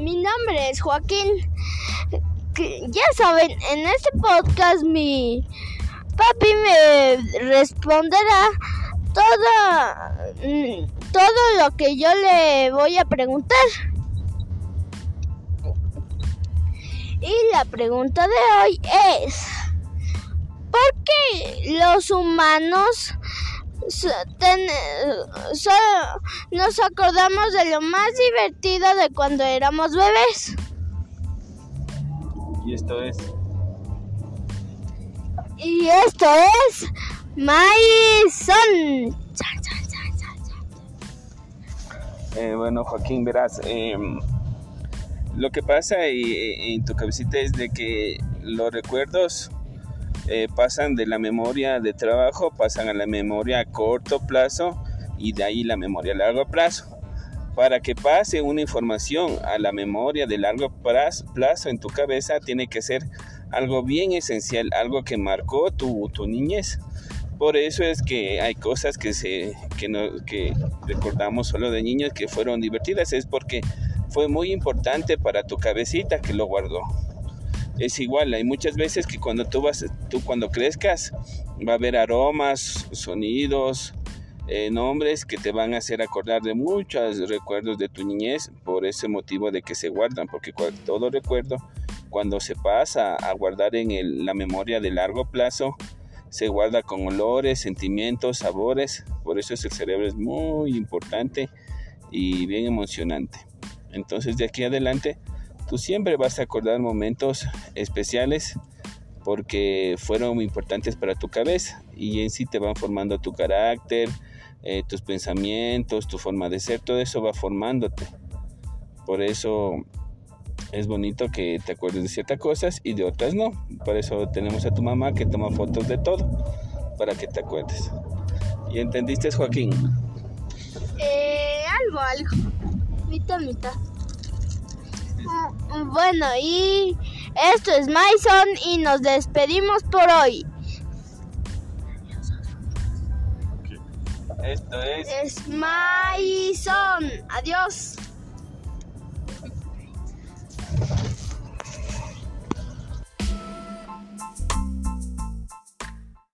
mi nombre es Joaquín. Ya saben, en este podcast mi papi me responderá todo, mm, todo lo que yo le voy a preguntar. Y la pregunta de hoy es, ¿por qué los humanos nos acordamos de lo más divertido de cuando éramos bebés? Y esto es... Y esto es Maizón. Eh, bueno, Joaquín, verás, em, lo que pasa en tu cabecita es de que los recuerdos eh, pasan de la memoria de trabajo, pasan a la memoria a corto plazo y de ahí la memoria a largo plazo. Para que pase una información a la memoria de largo plazo en tu cabeza, tiene que ser algo bien esencial, algo que marcó tu, tu niñez. Por eso es que hay cosas que, se, que, no, que recordamos solo de niños que fueron divertidas, es porque fue muy importante para tu cabecita que lo guardó. Es igual, hay muchas veces que cuando tú vas, tú cuando crezcas, va a haber aromas, sonidos, eh, nombres que te van a hacer acordar de muchos recuerdos de tu niñez por ese motivo de que se guardan, porque todo recuerdo, cuando se pasa a guardar en la memoria de largo plazo, se guarda con olores, sentimientos, sabores, por eso es el cerebro es muy importante y bien emocionante. Entonces de aquí adelante tú siempre vas a acordar momentos especiales porque fueron muy importantes para tu cabeza y en sí te van formando tu carácter, eh, tus pensamientos, tu forma de ser, todo eso va formándote. Por eso es bonito que te acuerdes de ciertas cosas y de otras no. Por eso tenemos a tu mamá que toma fotos de todo para que te acuerdes. ¿Y entendiste, Joaquín? Eh, algo, algo. Mitad, mitad. Bueno, y esto es Maison y nos despedimos por hoy. Esto es... Es Maison. Adiós.